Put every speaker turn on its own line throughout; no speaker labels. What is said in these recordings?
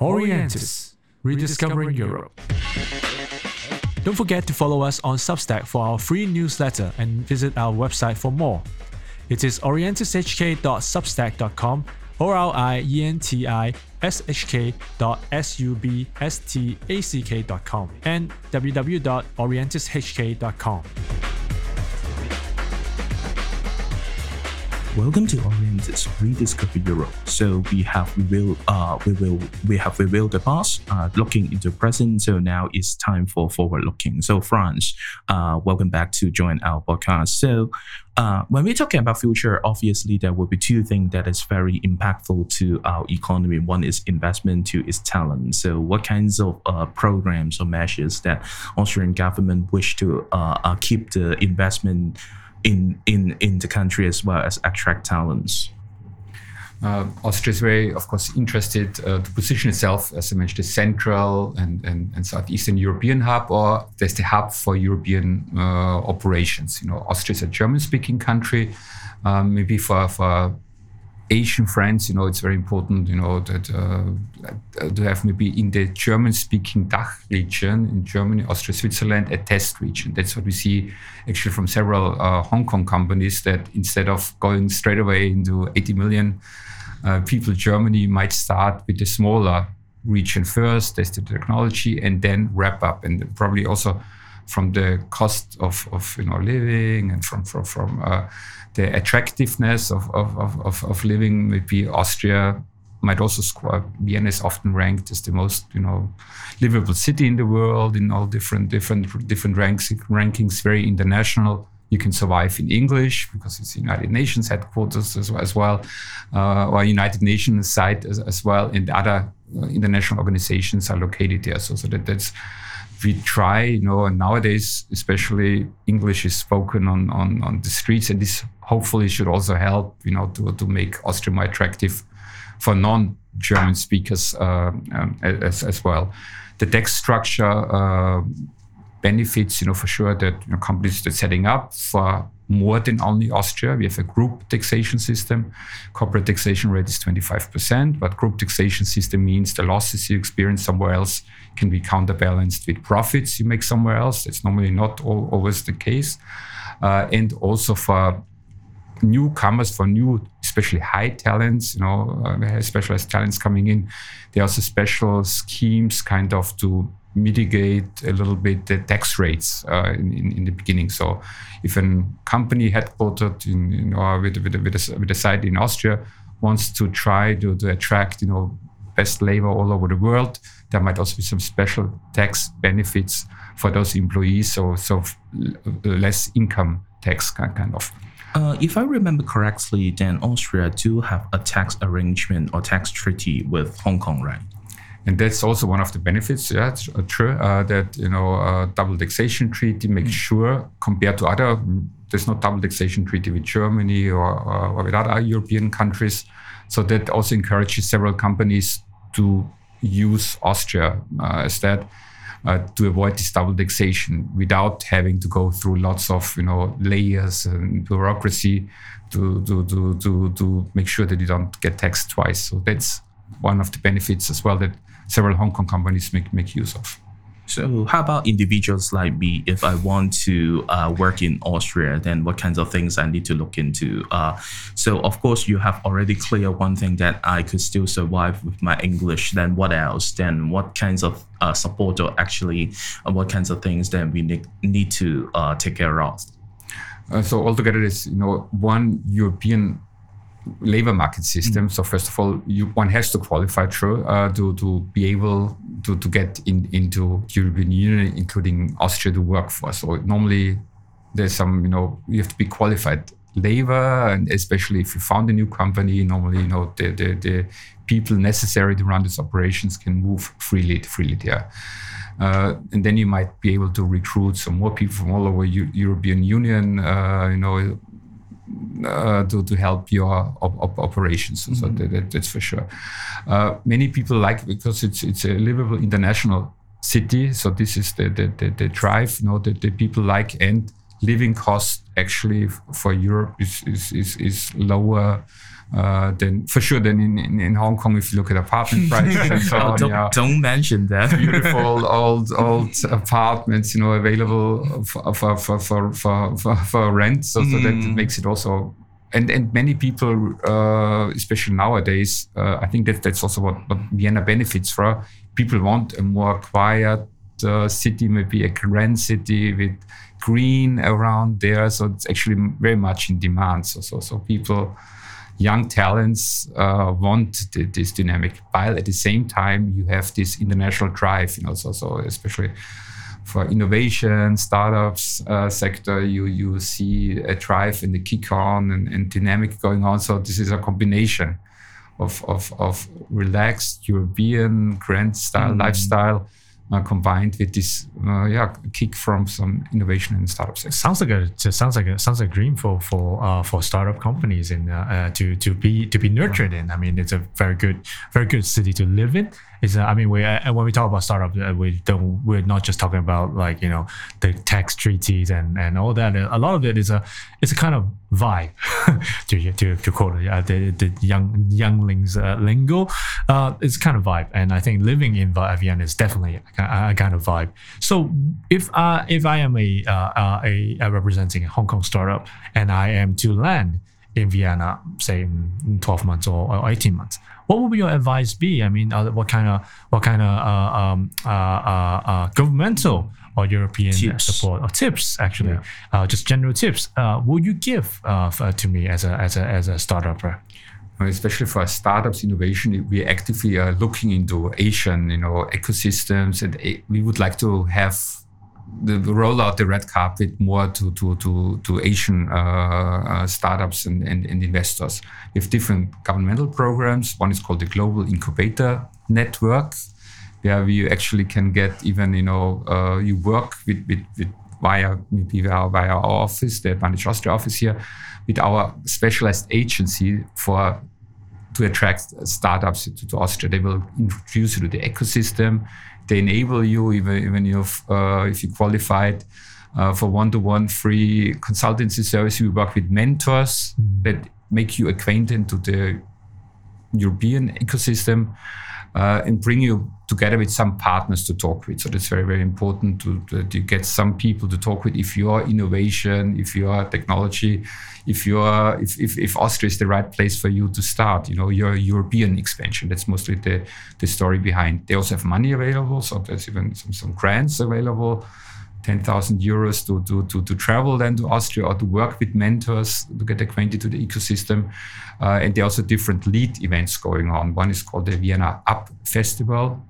Orientis, rediscovering Europe. Don't forget to follow us on Substack for our free newsletter and visit our website for more. It is orientishk.substack.com or our I-E-N-T-I shk.substack.com and www.orientishk.com.
Welcome to Orientis Rediscover Europe. So we have revealed, uh, we will, we have revealed the past, uh, looking into present. So now it's time for forward looking. So Franz, uh, welcome back to join our podcast. So uh, when we're talking about future, obviously there will be two things that is very impactful to our economy. One is investment, two is talent. So what kinds of uh, programs or measures that Austrian government wish to uh, uh keep the investment in in in the country as well as attract talents.
Uh, Austria is very, of course, interested uh, to position itself, as I mentioned, the central and, and, and southeastern European hub, or there's the hub for European uh, operations. You know, Austria is a German-speaking country. Um, maybe for, for Asian friends, you know, it's very important, you know, that uh, to have maybe in the German-speaking DACH region in Germany, Austria, Switzerland, a test region. That's what we see actually from several uh, Hong Kong companies that instead of going straight away into 80 million uh, people, Germany might start with a smaller region first, test the technology, and then wrap up, and probably also from the cost of, of you know living and from from from uh, the attractiveness of, of, of, of living. Maybe Austria might also score. Vienna is often ranked as the most, you know, livable city in the world in all different different different ranks rankings. Very international. You can survive in English because it's United Nations headquarters as well, as well uh, or United Nations site as, as well, and other uh, international organizations are located there. So, so that that's we try, you know, and nowadays, especially English is spoken on, on, on the streets, and this hopefully should also help, you know, to, to make Austria more attractive for non-German speakers uh, um, as, as well. The tax structure uh, benefits, you know, for sure that you know, companies that are setting up for more than only Austria. We have a group taxation system. Corporate taxation rate is 25%, but group taxation system means the losses you experience somewhere else can be counterbalanced with profits you make somewhere else. It's normally not all, always the case. Uh, and also for newcomers, for new, especially high talents, you know, uh, specialized talents coming in, there are also special schemes kind of to mitigate a little bit the tax rates uh, in, in, in, the beginning. So, if a company headquartered in, know, with, with, with, a, with a site in Austria wants to try to, to attract, you know, best labor all over the world, there might also be some special tax benefits for those employees, so so less income tax kind of.
Uh, if I remember correctly, then Austria do have a tax arrangement or tax treaty with Hong Kong, right?
and that's also one of the benefits. Yeah, uh, true. Uh, that you know, uh, double taxation treaty makes mm. sure compared to other, there's no double taxation treaty with Germany or, or, with other European countries. So that also encourages several companies to use Austria uh, as that. Uh, to avoid this double taxation without having to go through lots of you know layers and bureaucracy to to to to, to make sure that you don't get taxed twice. So that's one of the benefits as well that several Hong Kong companies make, make use of.
So, how about individuals like me? If I want to uh, work in Austria, then what kinds of things I need to look into? Uh, so, of course, you have already clear one thing that I could still survive with my English. Then, what else? Then, what kinds of uh, support or actually, uh, what kinds of things then we need, need to uh, take care of?
Uh, so, altogether, is you know one European labor market system. Mm. So first of all, you, one has to qualify through uh, to to be able to to get in, into European Union, including Austria, to work for. So normally, there's some you know you have to be qualified labor, and especially if you found a new company, normally you know the the, the people necessary to run these operations can move freely freely there. Uh, and then you might be able to recruit some more people from all over U- European Union. Uh, you know, uh, to, to help your op- op- operations. Mm-hmm. So that, that's for sure. Uh, many people like because it's it's a livable international city. So this is the the, the, the drive, you know, that the people like and living cost actually for Europe is is, is, is lower uh, then for sure, then in, in, in, Hong Kong, if you look at apartment prices and so on,
don't,
yeah,
don't mention that.
beautiful old old apartments, you know, available for for for for for, for, for rent. So, mm. so that mm. makes it also. And, and many people, uh, especially nowadays, uh, I think that that's also what, what Vienna benefits from. People want a more quiet uh, city, maybe a grand city with green around there. So it's actually very much in demand. So so so people young talents uh, want th- this dynamic, while at the same time you have this international drive. You know, so, so especially for innovation, startups uh, sector, you you see a drive and the kick on and, and dynamic going on. So this is a combination of of, of relaxed European grand style mm. lifestyle uh, combined with this uh, yeah kick from some innovation and startups.
Sounds like a sounds like a sounds like a dream for for uh, for startup companies and uh, uh, to to be to be nurtured in. I mean, it's a very good very good city to live in uh, I mean we uh, when we talk about startup uh, we don't we're not just talking about like you know the tax treaties and and all that. A lot of it is a it's a kind of vibe to to to quote uh, the the young younglings uh, lingo. Uh, it's kind of vibe and I think living in Vienna is definitely a, a, kind of vibe. So if uh, if I am a, uh, a, a representing a Hong Kong startup and I am to land in Vienna say in 12 months or, or 18 months what would your advice be? I mean, uh, what kind of what kind of uh, um, uh, uh, uh governmental or European tips. support or tips actually, yeah. Uh, just general tips, will you give to me as a as a as a startup?
especially for startups innovation, we actively are looking into Asian, you know, ecosystems, and we would like to have the, roll out the red carpet more to to to, to Asian uh, uh, startups and, and, and, investors. We have different governmental programs. One is called the Global Incubator Network, where we actually can get even you know uh, you work with, with, with via maybe via, via our office, the Advantage Austria office here, with our specialized agency for to attract startups to, to Austria. They will introduce you to the ecosystem they enable you even even if uh, if you qualified uh, for one-to-one free consultancy service. We work with mentors mm. that make you acquainted to the European ecosystem uh, and bring you together with some partners to talk with. So that's very, very important to, get some people to talk with. If you are innovation, if you are technology, if your if, if, if Austria is the right place for you to start, you know, your European expansion. That's mostly the, the story behind. They also have money available, so there's even some, some grants available. 10,000 euros to, to, to, to travel then to Austria or to work with mentors to get acquainted to the ecosystem. Uh, and there are also different lead events going on. One is called the Vienna Up Festival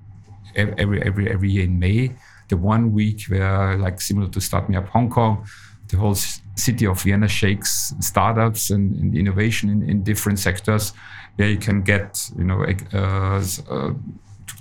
every, every, every year in May. The one week where, like similar to Start Me Up Hong Kong, the whole city of Vienna shakes startups and, and innovation in, in, different sectors where you can get, you know, uh, uh,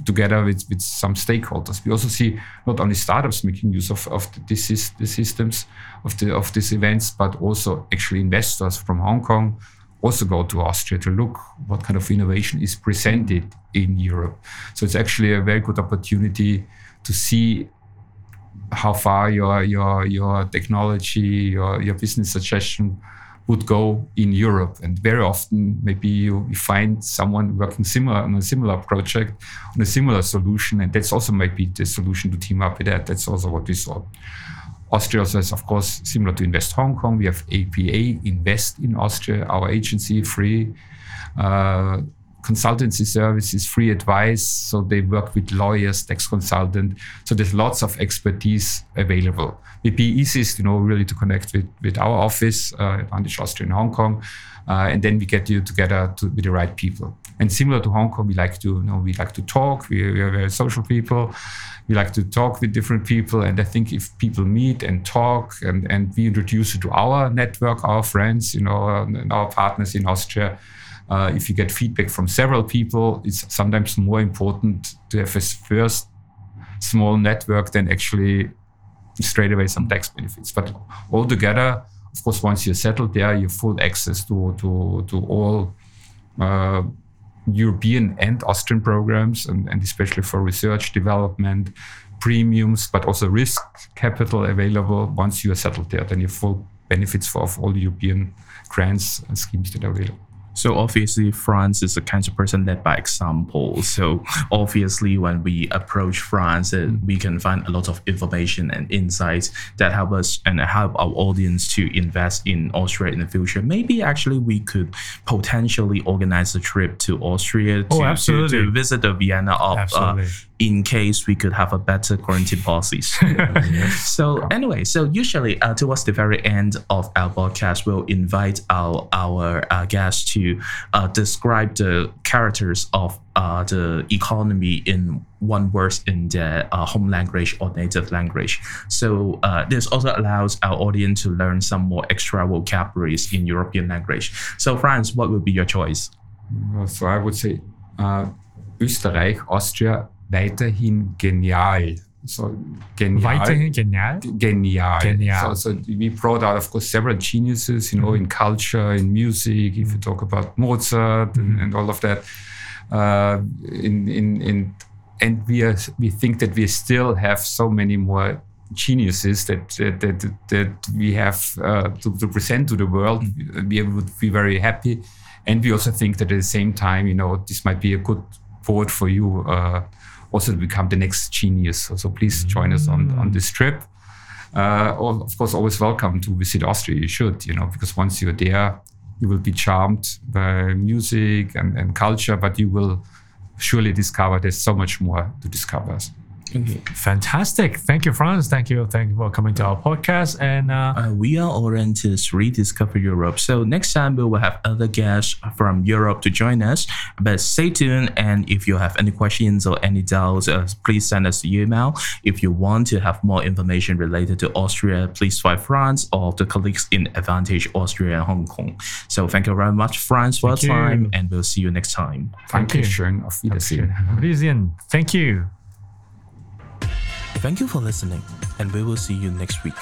together with, with some stakeholders. We also see not only startups making use of, of the, the systems of, the, of these events, but also actually investors from Hong Kong also go to Austria to look what kind of innovation is presented in Europe. So it's actually a very good opportunity to see how far your your your technology, your your business suggestion would go in Europe. And very often, maybe you, you, find someone working similar on a similar project, on a similar solution, and that's also maybe the solution to team up with that. That's also what we saw. Austria also is, of course, similar to Invest Hong Kong. We have ABA Invest in Austria, our agency, free. Uh, consultancy services, free advice. So they work with lawyers, tax consultant. So there's lots of expertise available. It'd be easiest, you know, really to connect with, with our office, uh, Austria in Hong Kong. Uh, and then we get you together to, with the right people. And similar to Hong Kong, we like to, you know, we like to talk. We, we are very social people. We like to talk with different people. And I think if people meet and talk and, and we introduce you to our network, our friends, you know, and our partners in Austria, uh, if you get feedback from several people, it's sometimes more important to have a first small network than actually straight away some tax benefits. But altogether, of course, once you're settled there, you have full access to to to all uh, European and Austrian programs, and, and especially for research development, premiums, but also risk capital available. Once you are settled there, then you have full benefits for all the European grants and schemes that are available.
So obviously, Franz is the kind of person led by example. So obviously, when we approach Franz, uh, we can find a lot of information and insights that help us and help our audience to invest in Austria in the future. Maybe actually we could potentially organize a trip to Austria to,
Oh, absolutely.
to visit the Vienna of uh. In case we could have a better quarantine policies. so anyway, so usually uh, towards the very end of our podcast, we'll invite our our uh, guests to uh, describe the characters of uh, the economy in one word in their uh, home language or native language. So uh, this also allows our audience to learn some more extra vocabularies in European language. So Franz, what would be your choice?
So I would say uh, Österreich, Austria, weiterhin genial. So genial.
Weiterhin genial.
Genial.
Genial.
So, so we brought out, of course, several geniuses, you know, in culture, in music, if you talk about Mozart and, and all of that. Uh, in, in, in, and we, are, we think that we still have so many more geniuses that that, that, that we have uh, to, to present to the world. We would be very happy. And we also think that at the same time, you know, this might be a good board for you uh, also become the next genius. So, so please join us on, on this trip. Uh, of course, always welcome to visit Austria. You should, you know, because once you're there, you will be charmed by music and, and culture, but you will surely discover there's so much more to discover.
Fantastic. Thank you, Franz. Thank you. Thank you for coming to our podcast. And uh,
Uh, we are Orientis Rediscover Europe. So next time we will have other guests from Europe to join us. But stay tuned. And if you have any questions or any doubts, uh, please send us an email. If you want to have more information related to Austria, please find Franz or the colleagues in Advantage Austria and Hong Kong. So thank you very much, Franz, for
Thank
your
you.
time. And we'll see you next time.
Thank you.
Dankeschön. Auf Wiedersehen.
Wiedersehen. Thank you.
Thank you for listening. And we will see you next week.